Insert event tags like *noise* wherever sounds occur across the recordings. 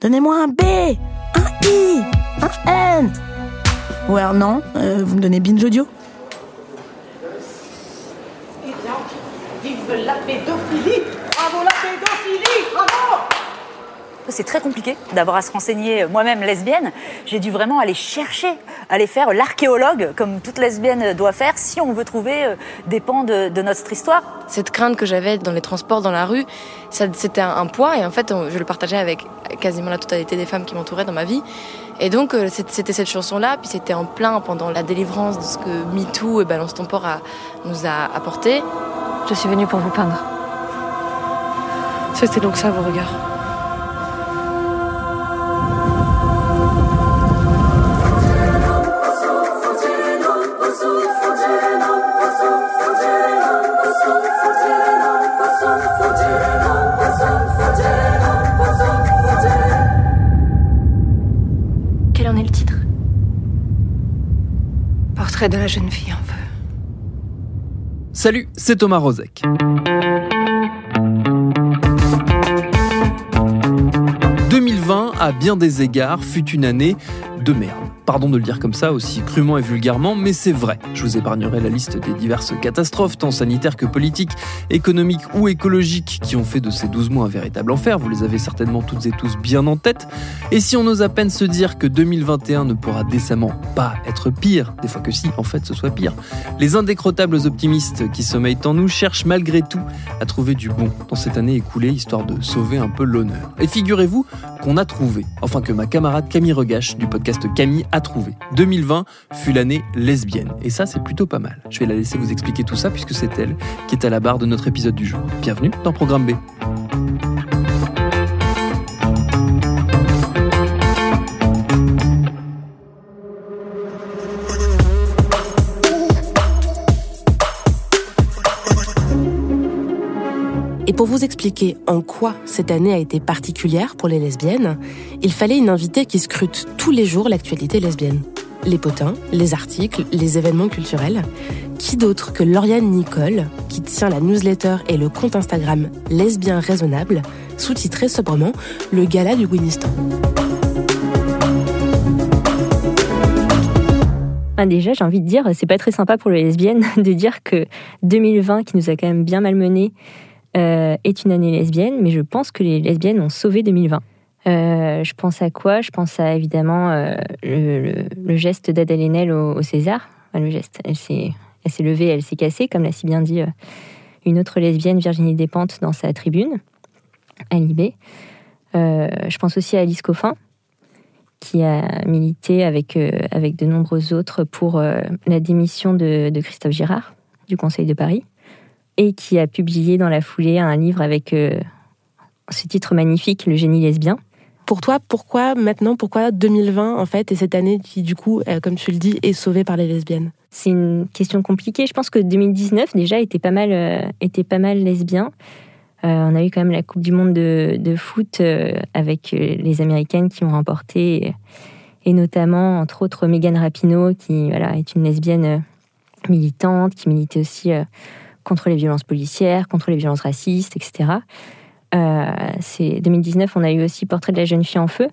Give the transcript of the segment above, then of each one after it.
Donnez-moi un B, un I, un N. Ou alors non, euh, vous me donnez binge audio. Eh bien, vive la pédophilie Bravo la pédophilie Bravo C'est très compliqué d'avoir à se renseigner euh, moi-même lesbienne. J'ai dû vraiment aller chercher, aller faire l'archéologue, comme toute lesbienne doit faire, si on veut trouver euh, des pans de, de notre histoire. Cette crainte que j'avais dans les transports, dans la rue, c'était un, un poids et en fait, on- je le partageais avec quasiment la totalité des femmes qui m'entouraient dans ma vie. Et donc, euh, c'était cette chanson-là, puis c'était en plein pendant la délivrance de ce que MeToo et Balance ton port a- nous a apporté. Je suis venue pour vous peindre. C'était donc ça vos regards. De la jeune fille en feu. Salut, c'est Thomas Rozek. « 2020, à bien des égards, fut une année de merde. Pardon de le dire comme ça, aussi crûment et vulgairement, mais c'est vrai. Je vous épargnerai la liste des diverses catastrophes, tant sanitaires que politiques, économiques ou écologiques, qui ont fait de ces 12 mois un véritable enfer. Vous les avez certainement toutes et tous bien en tête. Et si on ose à peine se dire que 2021 ne pourra décemment pas être pire, des fois que si, en fait, ce soit pire, les indécrottables optimistes qui sommeillent en nous cherchent malgré tout à trouver du bon dans cette année écoulée, histoire de sauver un peu l'honneur. Et figurez-vous qu'on a trouvé, enfin que ma camarade Camille Regache du podcast Camille a trouvé. 2020 fut l'année lesbienne, et ça c'est plutôt pas mal. Je vais la laisser vous expliquer tout ça puisque c'est elle qui est à la barre de notre épisode du jour. Bienvenue dans Programme B. Et pour vous expliquer en quoi cette année a été particulière pour les lesbiennes, il fallait une invitée qui scrute tous les jours l'actualité lesbienne. Les potins, les articles, les événements culturels. Qui d'autre que Lauriane Nicole, qui tient la newsletter et le compte Instagram Lesbien Raisonnable, sous-titré sobrement Le Gala du Winnistan. Ah, déjà, j'ai envie de dire, c'est pas très sympa pour les lesbiennes *laughs* de dire que 2020, qui nous a quand même bien malmenés, euh, est une année lesbienne, mais je pense que les lesbiennes ont sauvé 2020. Euh, je pense à quoi? Je pense à évidemment euh, le, geste d'Adèle Haenel au, César. Le geste, elle s'est, levée, elle s'est cassée, comme l'a si bien dit euh, une autre lesbienne, Virginie Despentes, dans sa tribune, à Libé. Je pense aussi à Alice Coffin, qui a milité avec, avec de nombreux autres pour la démission de, de Christophe Girard du Conseil de Paris et qui a publié dans la foulée un livre avec ce titre magnifique, Le génie lesbien. Pour toi, pourquoi maintenant, pourquoi 2020 en fait, et cette année qui du coup, euh, comme tu le dis, est sauvée par les lesbiennes? C'est une question compliquée. Je pense que 2019 déjà était pas mal, euh, était pas mal lesbien. Euh, on a eu quand même la Coupe du Monde de, foot avec les Américaines qui ont remporté, et, notamment, entre autres, Megan Rapinoe, qui voilà, est une lesbienne militante, qui militait aussi contre les violences policières, contre les violences racistes, etc. Euh, c'est 2019, on a eu aussi Portrait de la jeune fille en feu,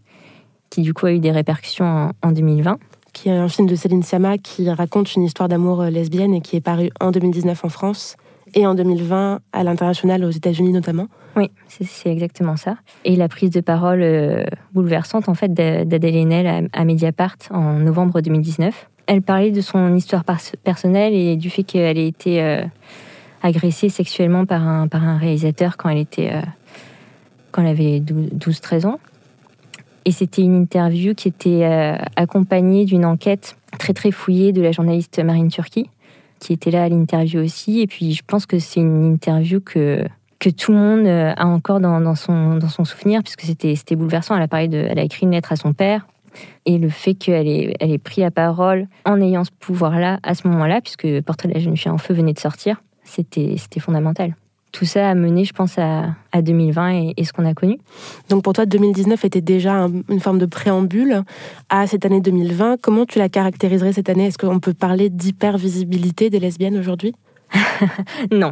qui du coup a eu des répercussions en, en 2020. Qui est un film de Céline Sciamma qui raconte une histoire d'amour euh, lesbienne et qui est paru en 2019 en France et en 2020 à l'international aux États-Unis notamment. Oui, c'est- exactement ça. Et la prise de parole euh, bouleversante en fait d'A- d'Adèle Haenel à, à Mediapart en novembre 2019. Elle parlait de son histoire pers- personnelle et du fait qu'elle ait été euh, agressée sexuellement par un, par un réalisateur quand elle était quand elle avait 12-13 ans. Et c'était une interview qui était euh, accompagnée d'une enquête très très fouillée de la journaliste Marine Turki, qui était là à l'interview aussi. Et puis je pense que c'est une interview que que tout le monde a encore dans, son, dans son souvenir, puisque c'était bouleversant. Elle a, parlé de, elle a écrit une lettre à son père, et le fait qu'elle ait, elle ait pris la parole en ayant ce pouvoir-là, à ce moment-là, puisque Portrait de la jeune fille en feu venait de sortir, c'était fondamental tout ça a mené, je pense, à, 2020 et, ce qu'on a connu. Donc pour toi, 2019 était déjà une forme de préambule à cette année 2020. Comment tu la caractériserais cette année? Est-ce qu'on peut parler d'hypervisibilité des lesbiennes aujourd'hui? *laughs* Non,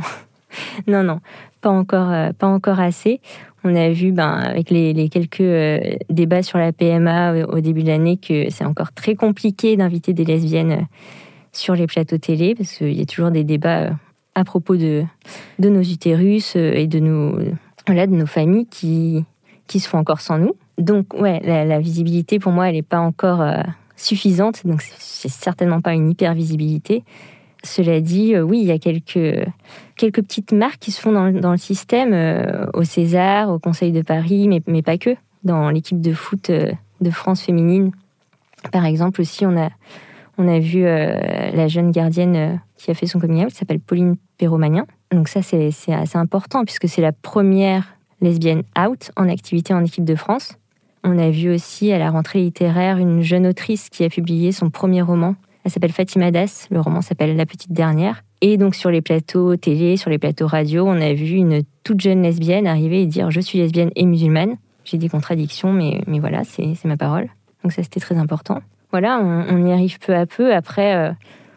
non, non, pas encore, euh, pas encore assez. On a vu, ben, avec les, quelques euh, débats sur la PMA au, début de l'année, que c'est encore très compliqué d'inviter des lesbiennes euh, sur les plateaux télé, parce qu'il y a toujours des débats à propos de, de nos utérus euh, et de nos, voilà, de nos familles qui, qui se font encore sans nous. Donc, ouais, la, visibilité, pour moi, elle n'est pas encore euh, suffisante. Donc, c'est certainement pas une hyper-visibilité. Cela dit, euh, oui, il y a quelques, quelques petites marques qui se font dans, dans le système, au César, au Conseil de Paris, mais, mais pas que. Dans l'équipe de foot de France féminine, par exemple, aussi, on a, on a vu la jeune gardienne qui a fait son coming out, qui s'appelle Pauline Perromagnin. Donc ça, c'est assez important puisque c'est la première lesbienne out en activité en équipe de France. On a vu aussi à la rentrée littéraire une jeune autrice qui a publié son premier roman. Elle s'appelle Fatima Das, le roman s'appelle La Petite Dernière. Et donc sur les plateaux télé, sur les plateaux radio, on a vu une toute jeune lesbienne arriver et dire je suis lesbienne et musulmane. J'ai des contradictions, mais, mais voilà, c'est ma parole. Donc ça, c'était très important. Voilà, on, y arrive peu à peu. Après, euh,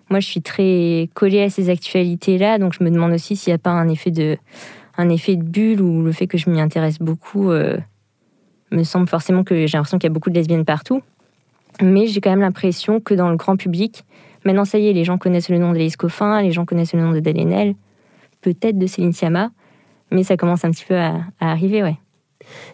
moi, je suis très collée à ces actualités-là, donc je me demande aussi s'il n'y a pas un effet de, un effet de bulle ou le fait que je m'y intéresse beaucoup euh, me semble forcément que j'ai l'impression qu'il y a beaucoup de lesbiennes partout. Mais j'ai quand même l'impression que dans le grand public, maintenant ça y est, les gens connaissent le nom de Lise Coffin, les gens connaissent le nom de Dalenel, peut-être de Céline Sciamma, mais ça commence un petit peu à arriver, ouais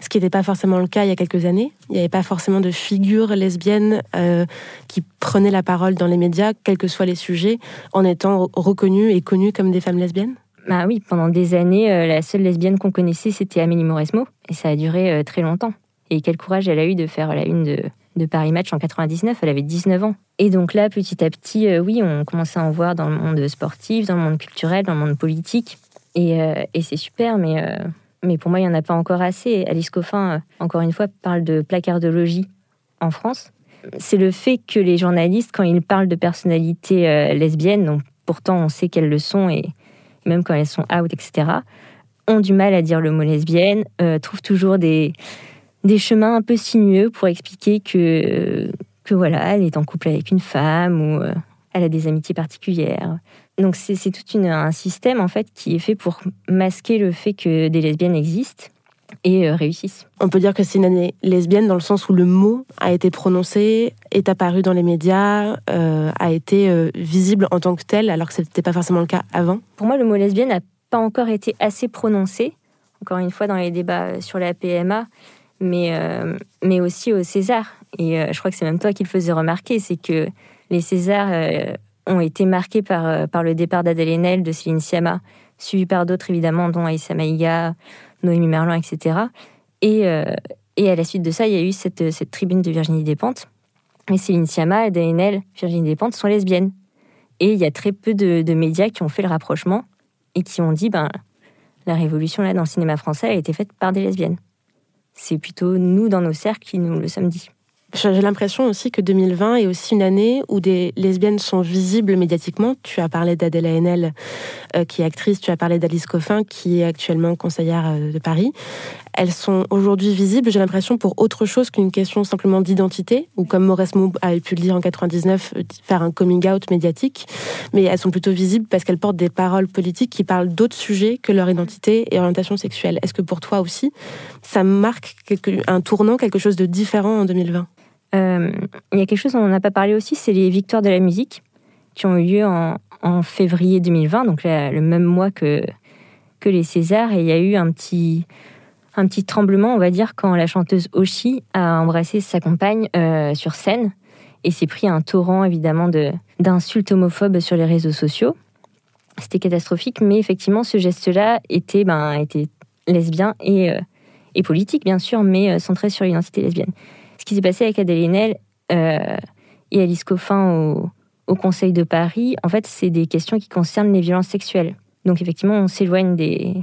ce qui n'était pas forcément le cas il y a quelques années. Il n'y avait pas forcément de figures lesbiennes euh, qui prenaient la parole dans les médias, quels que soient les sujets, en étant reconnues et connues comme des femmes lesbiennes. Bah oui, pendant des années, euh, la seule lesbienne qu'on connaissait, c'était Amélie Mauresmo, et ça a duré euh, très longtemps. Et quel courage elle a eu de faire la une de, Paris Match en 99, elle avait 19 ans. Et donc là, petit à petit, oui, on commençait à en voir dans le monde sportif, dans le monde culturel, dans le monde politique. Et c'est super, mais mais pour moi, il n'y en a pas encore assez. Alice Coffin, euh, encore une fois, parle de placardologie en France. C'est le fait que les journalistes, quand ils parlent de personnalités euh, lesbiennes, donc pourtant on sait qu'elles le sont, et même quand elles sont out, etc., ont du mal à dire le mot lesbienne, euh, trouvent toujours des, des chemins un peu sinueux pour expliquer que, que voilà, elle est en couple avec une femme ou elle a des amitiés particulières. Donc c'est tout un système en fait qui est fait pour masquer le fait que des lesbiennes existent et euh, réussissent. On peut dire que c'est une année lesbienne dans le sens où le mot a été prononcé, est apparu dans les médias, euh, a été euh, visible en tant que tel, alors que ce n'était pas forcément le cas avant. Pour moi, le mot lesbienne n'a pas encore été assez prononcé, encore une fois dans les débats sur la PMA, mais, mais aussi au César. Et je crois que c'est même toi qui le faisais remarquer, c'est que les Césars ont été marqués par, euh, par le départ d'Adèle Haenel, de Céline Sciamma, suivi par d'autres évidemment, dont Aïssa Maïga, Noémie Merlan, etc. Et, euh, et à la suite de ça, il y a eu cette, cette tribune de Virginie Despentes. Mais Céline Sciamma, Adèle Haenel, Virginie Despentes sont lesbiennes. Et il y a très peu de, de, médias qui ont fait le rapprochement et qui ont dit, ben, la révolution là dans le cinéma français a été faite par des lesbiennes. C'est plutôt nous, dans nos cercles, qui nous le sommes dit. J'ai l'impression aussi que 2020 est aussi une année où des lesbiennes sont visibles médiatiquement. Tu as parlé d'Adèle Haenel, euh, qui est actrice, tu as parlé d'Alice Coffin, qui est actuellement conseillère euh, de Paris. Elles sont aujourd'hui visibles, j'ai l'impression, pour autre chose qu'une question simplement d'identité, ou comme Maurice Moub avait pu le dire en 99, euh, faire un coming out médiatique. Mais elles sont plutôt visibles parce qu'elles portent des paroles politiques qui parlent d'autres sujets que leur identité et orientation sexuelle. Est-ce que pour toi aussi, ça marque un tournant, quelque chose de différent en 2020 euh, il y a quelque chose dont on n'a pas parlé aussi, c'est les victoires de la musique qui ont eu lieu en, février 2020, donc le même mois que, que les Césars. Et il y a eu un petit, un petit tremblement, on va dire, quand la chanteuse Oshi a embrassé sa compagne euh, sur scène et s'est pris un torrent, évidemment, d'insultes homophobes sur les réseaux sociaux. C'était catastrophique, mais effectivement, ce geste-là était, ben, était lesbien et, euh, et politique, bien sûr, mais centré sur l'identité lesbienne ce qui s'est passé avec Adèle Haenel euh, et Alice Coffin au, Conseil de Paris, en fait, c'est des questions qui concernent les violences sexuelles. Donc effectivement, on s'éloigne des,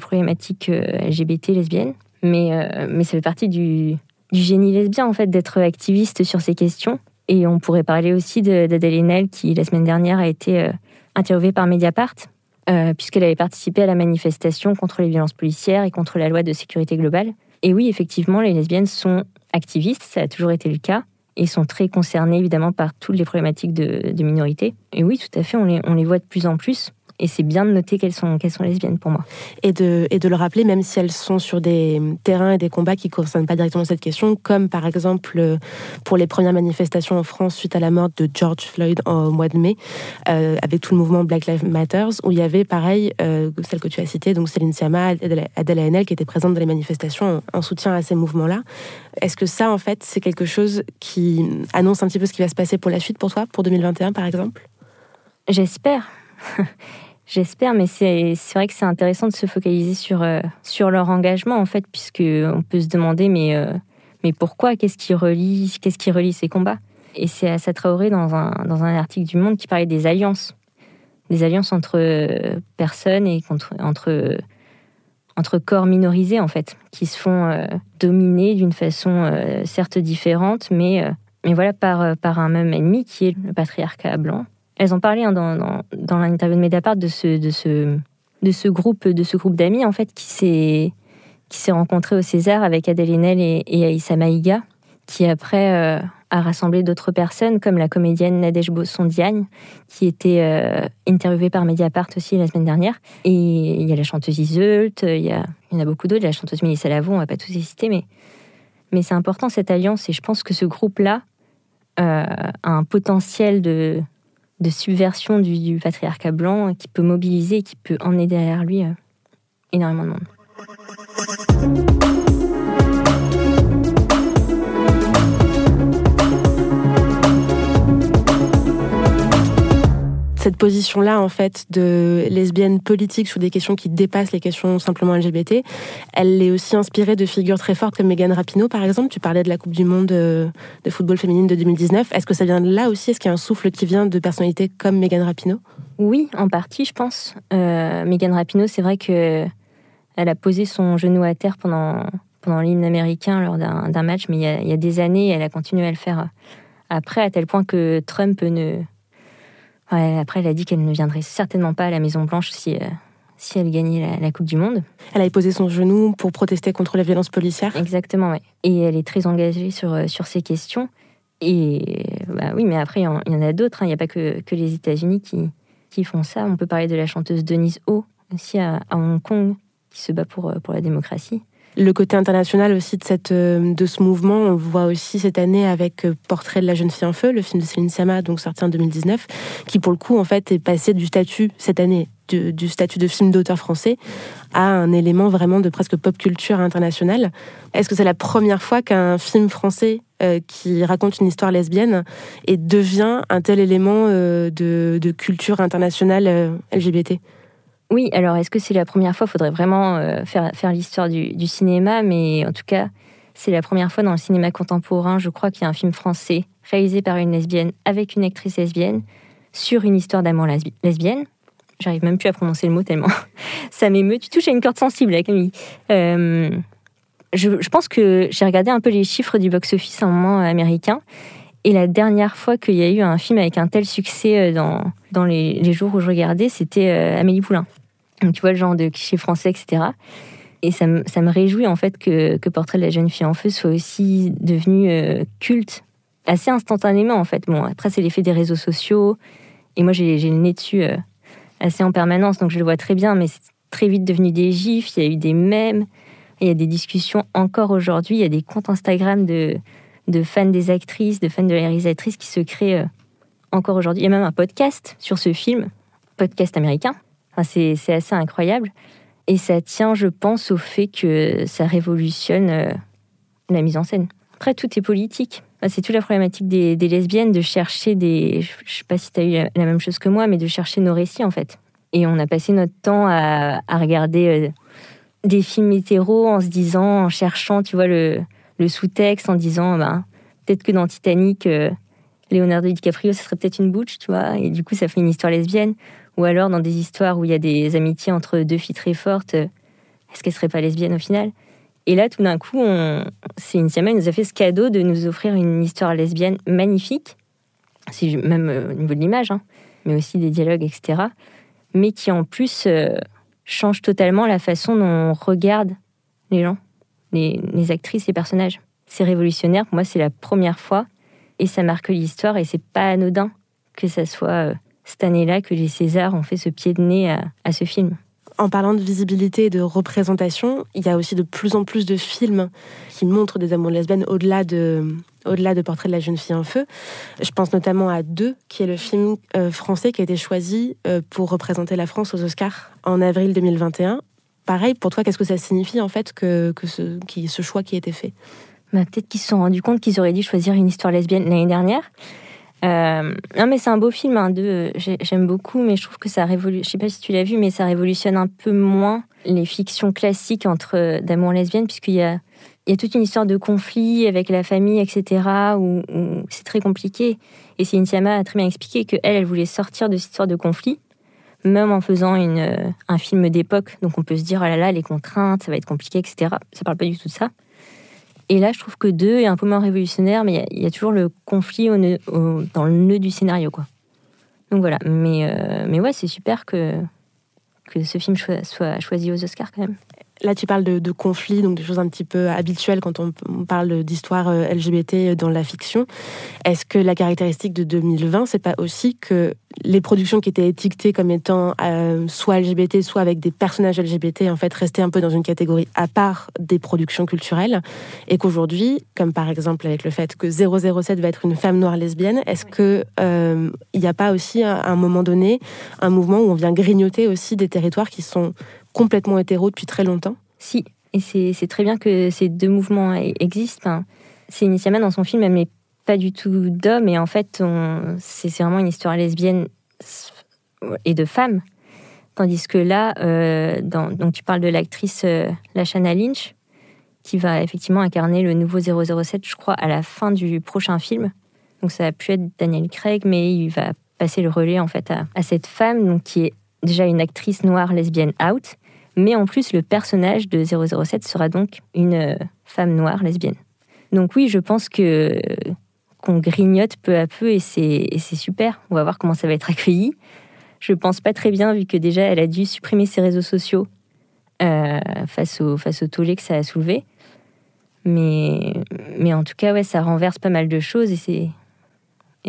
problématiques LGBT lesbiennes, mais, mais ça fait partie du, génie lesbien, en fait, d'être activiste sur ces questions. Et on pourrait parler aussi d'Adèle Haenel, qui, la semaine dernière, a été interviewée par Mediapart, puisqu'elle avait participé à la manifestation contre les violences policières et contre la loi de sécurité globale. Et oui, effectivement, les lesbiennes sont activistes, ça a toujours été le cas, et sont très concernées évidemment par toutes les problématiques de, de minorités. Et oui, tout à fait, on les, on les voit de plus en plus. Et c'est bien de noter qu'elles sont, qu'elles sont lesbiennes pour moi. Et de, et de le rappeler, même si elles sont sur des terrains et des combats qui ne concernent pas directement cette question, comme par exemple pour les premières manifestations en France suite à la mort de George Floyd au mois de mai, euh, avec tout le mouvement Black Lives Matter, où il y avait pareil, euh, celle que tu as citée, donc Céline Sciamma, Adèle Haenel, qui étaient présentes dans les manifestations en, en soutien à ces mouvements-là. Est-ce que ça, en fait, c'est quelque chose qui annonce un petit peu ce qui va se passer pour la suite pour toi, pour 2021 par exemple? J'espère. J'espère, mais c'est vrai que c'est intéressant de se focaliser sur, euh, sur leur engagement, en fait, puisqu'on peut se demander, mais, euh, mais pourquoi? Qu'est-ce qui, relie, qui relie ces combats? Et c'est Assa Traoré, dans un, dans un article du Monde, qui parlait des alliances. Des alliances entre euh, personnes et contre, entre, entre corps minorisés, en fait, qui se font dominer d'une façon certes différente, mais, mais voilà, par, par un même ennemi qui est le patriarcat blanc elles ont parlé hein, dans, dans, l'interview de Mediapart de ce, de ce, de ce groupe, de ce groupe d'amis en fait qui s'est qui s'est rencontré au César avec Adèle Haenel et, et Aïssa Maïga, qui après euh, a rassemblé d'autres personnes comme la comédienne Nadège Bosson-Diagne, qui était euh, interviewée par Mediapart aussi la semaine dernière. Et il y a la chanteuse Iseult, il y, a, il y en a beaucoup d'autres, la chanteuse Mélissa Lavo, on va pas tous les citer, mais, mais c'est important cette alliance et je pense que ce groupe-là euh, a un potentiel de, de subversion du, patriarcat blanc qui peut mobiliser, qui peut emmener derrière lui euh, énormément de monde. Cette position-là, en fait, de lesbienne politique sur des questions qui dépassent les questions simplement LGBT, elle est aussi inspirée de figures très fortes comme Megan Rapinoe, par exemple. Tu parlais de la Coupe du Monde euh, de football féminine de 2019. Est-ce que ça vient de là aussi? Est-ce qu'il y a un souffle qui vient de personnalités comme Megan Rapinoe? Oui, en partie, je pense. Euh, Megan Rapinoe, c'est vrai que elle a posé son genou à terre pendant, pendant l'hymne américain lors d'un match, mais il y, a, il y a des années, elle a continué à le faire après, à tel point que Trump ne après, elle a dit qu'elle ne viendrait certainement pas à la Maison Blanche si, euh, si elle gagnait la, Coupe du Monde. Elle a posé son genou pour protester contre la violence policière. Exactement, oui. Et elle est très engagée sur, euh, sur ces questions. Et bah oui, mais après, il y, en a d'autres. Hein. Il n'y a pas que, que les États-Unis qui, qui font ça. On peut parler de la chanteuse Denise Ho, aussi à, à Hong Kong, qui se bat pour, euh, pour la démocratie le côté international aussi de, cette, euh, de ce mouvement, on le voit aussi cette année avec euh, Portrait de la jeune fille en feu, le film de Céline Sciamma, donc sorti en 2019, qui pour le coup en fait est passé du statut cette année du, statut de film d'auteur français à un élément vraiment de presque pop culture internationale. Est-ce que c'est la première fois qu'un film français euh, qui raconte une histoire lesbienne et devient un tel élément de, de, culture internationale LGBT oui, alors est-ce que c'est la première fois faudrait vraiment euh, faire, faire l'histoire du, cinéma, mais en tout cas, c'est la première fois dans le cinéma contemporain, je crois qu'il y a un film français réalisé par une lesbienne avec une actrice lesbienne sur une histoire d'amour lesbienne. J'arrive même plus à prononcer le mot tellement *laughs* ça m'émeut. Tu touches à une corde sensible, là, Camille. Euh, je, pense que j'ai regardé un peu les chiffres du box-office moment américain. Et la dernière fois qu'il y a eu un film avec un tel succès euh, dans, dans les, jours où je regardais, c'était Amélie Poulain. Donc, tu vois, le genre de cliché français, etc. Et ça, ça me réjouit, en fait, que, que, Portrait de la jeune fille en feu soit aussi devenu euh, culte assez instantanément, en fait. Bon, après, c'est l'effet des réseaux sociaux. Et moi, j'ai le nez dessus euh, assez en permanence, donc je le vois très bien. Mais c'est très vite devenu des gifs, il y a eu des mèmes, il y a des discussions encore aujourd'hui. Il y a des comptes Instagram de, de fans des actrices, de fans de la réalisatrice qui se créent euh, encore aujourd'hui. Il y a même un podcast sur ce film, podcast américain, c'est assez incroyable. Et ça tient, je pense, au fait que ça révolutionne euh, la mise en scène. Après, tout est politique. C'est toute la problématique des, lesbiennes de chercher des. Je sais pas si tu as eu la, même chose que moi, mais de chercher nos récits, en fait. Et on a passé notre temps à, regarder euh, des films hétéros en se disant, en cherchant, tu vois, le, sous-texte, en disant, ben, peut-être que dans Titanic, euh, Leonardo DiCaprio, ce serait peut-être une butch, tu vois, et du coup, ça fait une histoire lesbienne. Ou alors dans des histoires où il y a des amitiés entre deux filles très fortes, est-ce qu'elle serait pas lesbienne au final? Et là, tout d'un coup, c'est Intiama nous a fait ce cadeau de nous offrir une histoire lesbienne magnifique, c'est même au niveau de l'image, hein, mais aussi des dialogues, etc. Mais qui en plus change totalement la façon dont on regarde les gens, les, actrices, les personnages. C'est révolutionnaire. Moi, c'est la première fois et ça marque l'histoire et c'est pas anodin que ça soit cette année-là que les Césars ont fait ce pied de nez à, ce film. En parlant de visibilité et de représentation, il y a aussi de plus en plus de films qui montrent des amours lesbiennes au-delà de, au-delà de Portrait de la jeune fille en feu. Je pense notamment à Deux, qui est le film euh, français qui a été choisi euh, pour représenter la France aux Oscars en avril 2021. Pareil, pour toi, qu'est-ce que ça signifie en fait que, ce, choix qui a été fait? Bah, Peut-être qu'ils se sont rendus compte qu'ils auraient dû choisir une histoire lesbienne l'année dernière. Euh, non, mais c'est un beau film, hein. J'aime beaucoup, mais je trouve que ça révolutionne. Je sais pas si tu l'as vu, mais ça révolutionne un peu moins les fictions classiques entre euh, d'amour lesbienne, puisqu'il y a, toute une histoire de conflit avec la famille, etc., où, c'est très compliqué. Et Cynthia a très bien expliqué qu'elle, elle voulait sortir de cette histoire de conflit, même en faisant une, euh, un film d'époque. Donc on peut se dire, oh là là, les contraintes, ça va être compliqué, etc. Ça parle pas du tout de ça. Et là, je trouve que deux est un peu moins révolutionnaire, mais il y, a toujours le conflit dans le nœud du scénario, quoi. Donc voilà. Mais, euh, mais ouais, c'est super que, que ce film soit choisi aux Oscars quand même. Là, tu parles de, de conflits, donc des choses un petit peu habituelles quand on, parle d'histoire euh, LGBT dans la fiction. Est-ce que la caractéristique de 2020, c'est pas aussi que les productions qui étaient étiquetées comme étant euh, soit LGBT, soit avec des personnages LGBT, en fait, restaient un peu dans une catégorie à part des productions culturelles, et qu'aujourd'hui, comme par exemple avec le fait que 007 va être une femme noire lesbienne, est-ce que euh, il n'y a pas aussi à un moment donné un mouvement où on vient grignoter aussi des territoires qui sont complètement hétéro depuis très longtemps Si, et c'est très bien que ces deux mouvements existent. c'est initialement dans son film, elle n'est pas du tout d'homme, et en fait, c'est vraiment une histoire lesbienne et de femme. Tandis que là, euh, donc tu parles de l'actrice euh, Lashana Lynch, qui va effectivement incarner le nouveau 007, je crois, à la fin du prochain film. Donc ça a pu être Daniel Craig, mais il va passer le relais en fait à, à cette femme donc, qui est déjà une actrice noire lesbienne out, mais en plus, le personnage de 007 sera donc une euh, femme noire lesbienne. Donc oui, je pense que qu'on grignote peu à peu et c'est super. On va voir comment ça va être accueilli. Je pense pas très bien vu que déjà elle a dû supprimer ses réseaux sociaux euh, face au tollé que ça a soulevé. Mais en tout cas ouais, ça renverse pas mal de choses et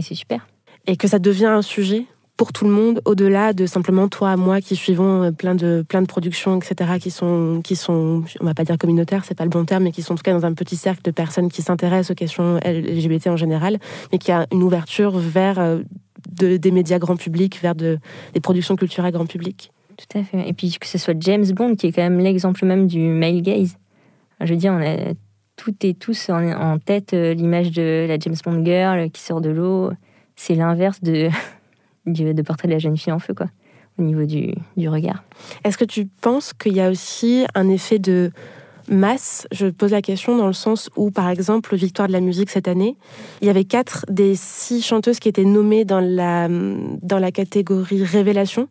c'est super. Et que ça devient un sujet? Pour tout le monde, au-delà de simplement toi, moi, qui suivons euh, plein de, plein de productions, etc., qui sont, qui sont, on va pas dire communautaires, c'est pas le bon terme, mais qui sont en tout cas dans un petit cercle de personnes qui s'intéressent aux questions LGBT en général, mais qui a une ouverture vers euh, des médias grand public, vers de, des productions culturelles grand public. Tout à fait. Et puis que ce soit James Bond, qui est quand même l'exemple même du male gaze. Je veux dire, on a toutes et tous en, en tête euh, l'image de la James Bond girl qui sort de l'eau. C'est l'inverse de *laughs* de portrait de la jeune fille en feu, quoi, au niveau du, du regard. Est-ce que tu penses qu'il y a aussi un effet de masse? Je pose la question dans le sens où, par exemple, Victoire de la musique cette année, il y avait quatre des six chanteuses qui étaient nommées dans la, dans la catégorie Révélation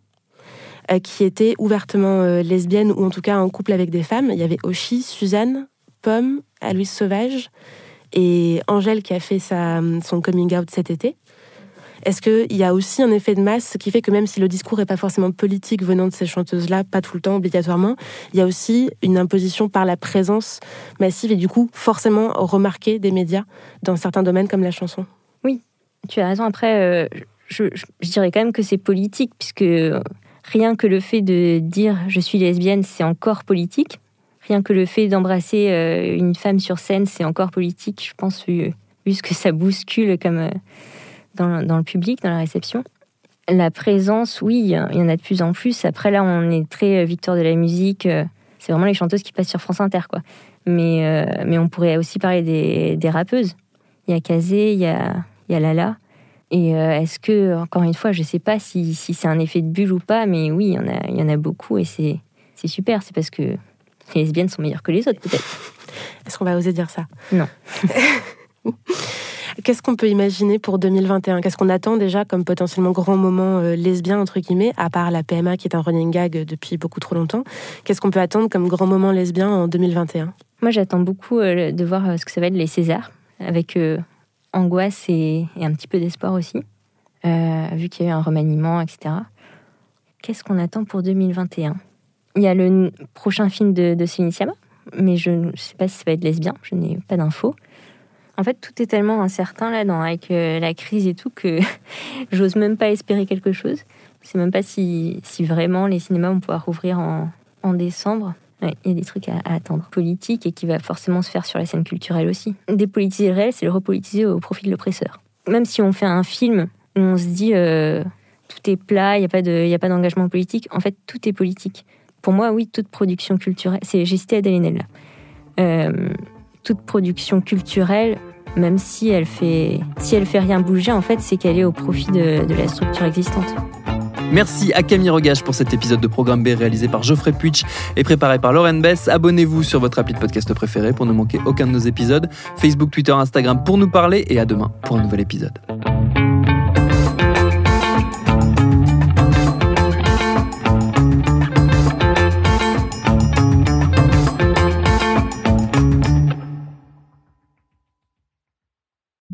euh, qui étaient ouvertement euh, lesbiennes ou en tout cas en couple avec des femmes. Il y avait Oshi, Suzanne, Pomme, Aloïs Sauvage et Angèle qui a fait sa, son coming out cet été. Est-ce qu'il y a aussi un effet de masse qui fait que même si le discours n'est pas forcément politique venant de ces chanteuses-là, pas tout le temps obligatoirement, il y a aussi une imposition par la présence massive et du coup forcément remarquée des médias dans certains domaines comme la chanson? Oui, tu as raison. Après, euh, je, dirais quand même que c'est politique puisque rien que le fait de dire je suis lesbienne, c'est encore politique. Rien que le fait d'embrasser euh, une femme sur scène, c'est encore politique, je pense, vu, ce que ça bouscule comme, euh, dans, le public, dans la réception. La présence, oui, il y en a de plus en plus. Après, là, on est très euh, victoire de la musique. Euh, c'est vraiment les chanteuses qui passent sur France Inter, quoi. Mais, euh, mais on pourrait aussi parler des, des rappeuses. Il y a Kazé, il y a, il y a Lala. Et est-ce que, encore une fois, je ne sais pas si, si c'est un effet de bulle ou pas, mais oui, il y en a, il y en a beaucoup et c'est, c'est super. C'est parce que les lesbiennes sont meilleures que les autres, peut-être. Est-ce qu'on va oser dire ça? Non. *laughs* qu'est-ce qu'on peut imaginer pour 2021 Qu'est-ce qu'on attend déjà comme potentiellement grand moment euh, lesbien, entre guillemets, à part la PMA qui est un running gag depuis beaucoup trop longtemps? Qu'est-ce qu'on peut attendre comme grand moment lesbien en 2021 Moi, j'attends beaucoup euh, de voir euh, ce que ça va être les Césars, avec angoisse et, un petit peu d'espoir aussi, vu qu'il y a eu un remaniement, etc. Qu'est-ce qu'on attend pour 2021 Il y a le prochain film de, de Céline Sciamma, mais je ne sais pas si ça va être lesbien, je n'ai pas d'infos. En fait, tout est tellement incertain là, dans, avec euh, la crise et tout, que *laughs* j'ose même pas espérer quelque chose. Je sais même pas si, si vraiment les cinémas vont pouvoir rouvrir en, en décembre. Il y a des trucs à, attendre. Politique et qui va forcément se faire sur la scène culturelle aussi. Dépolitiser le réel, c'est le repolitiser au profit de l'oppresseur. Même si on fait un film où on se dit euh, tout est plat, il n'y a pas d'engagement politique, en fait, tout est politique. Pour moi, oui, toute production culturelle. J'ai cité Adèle Haenel là. Euh, toute production culturelle, même si elle fait, fait rien bouger, en fait, c'est qu'elle est au profit de, de, la structure existante. Merci à Camille Rogage pour cet épisode de Programme B réalisé par Geoffrey Puitch et préparé par Lauren Bess. Abonnez-vous sur votre appli de podcast préféré pour ne manquer aucun de nos épisodes. Facebook, Twitter, Instagram pour nous parler et à demain pour un nouvel épisode.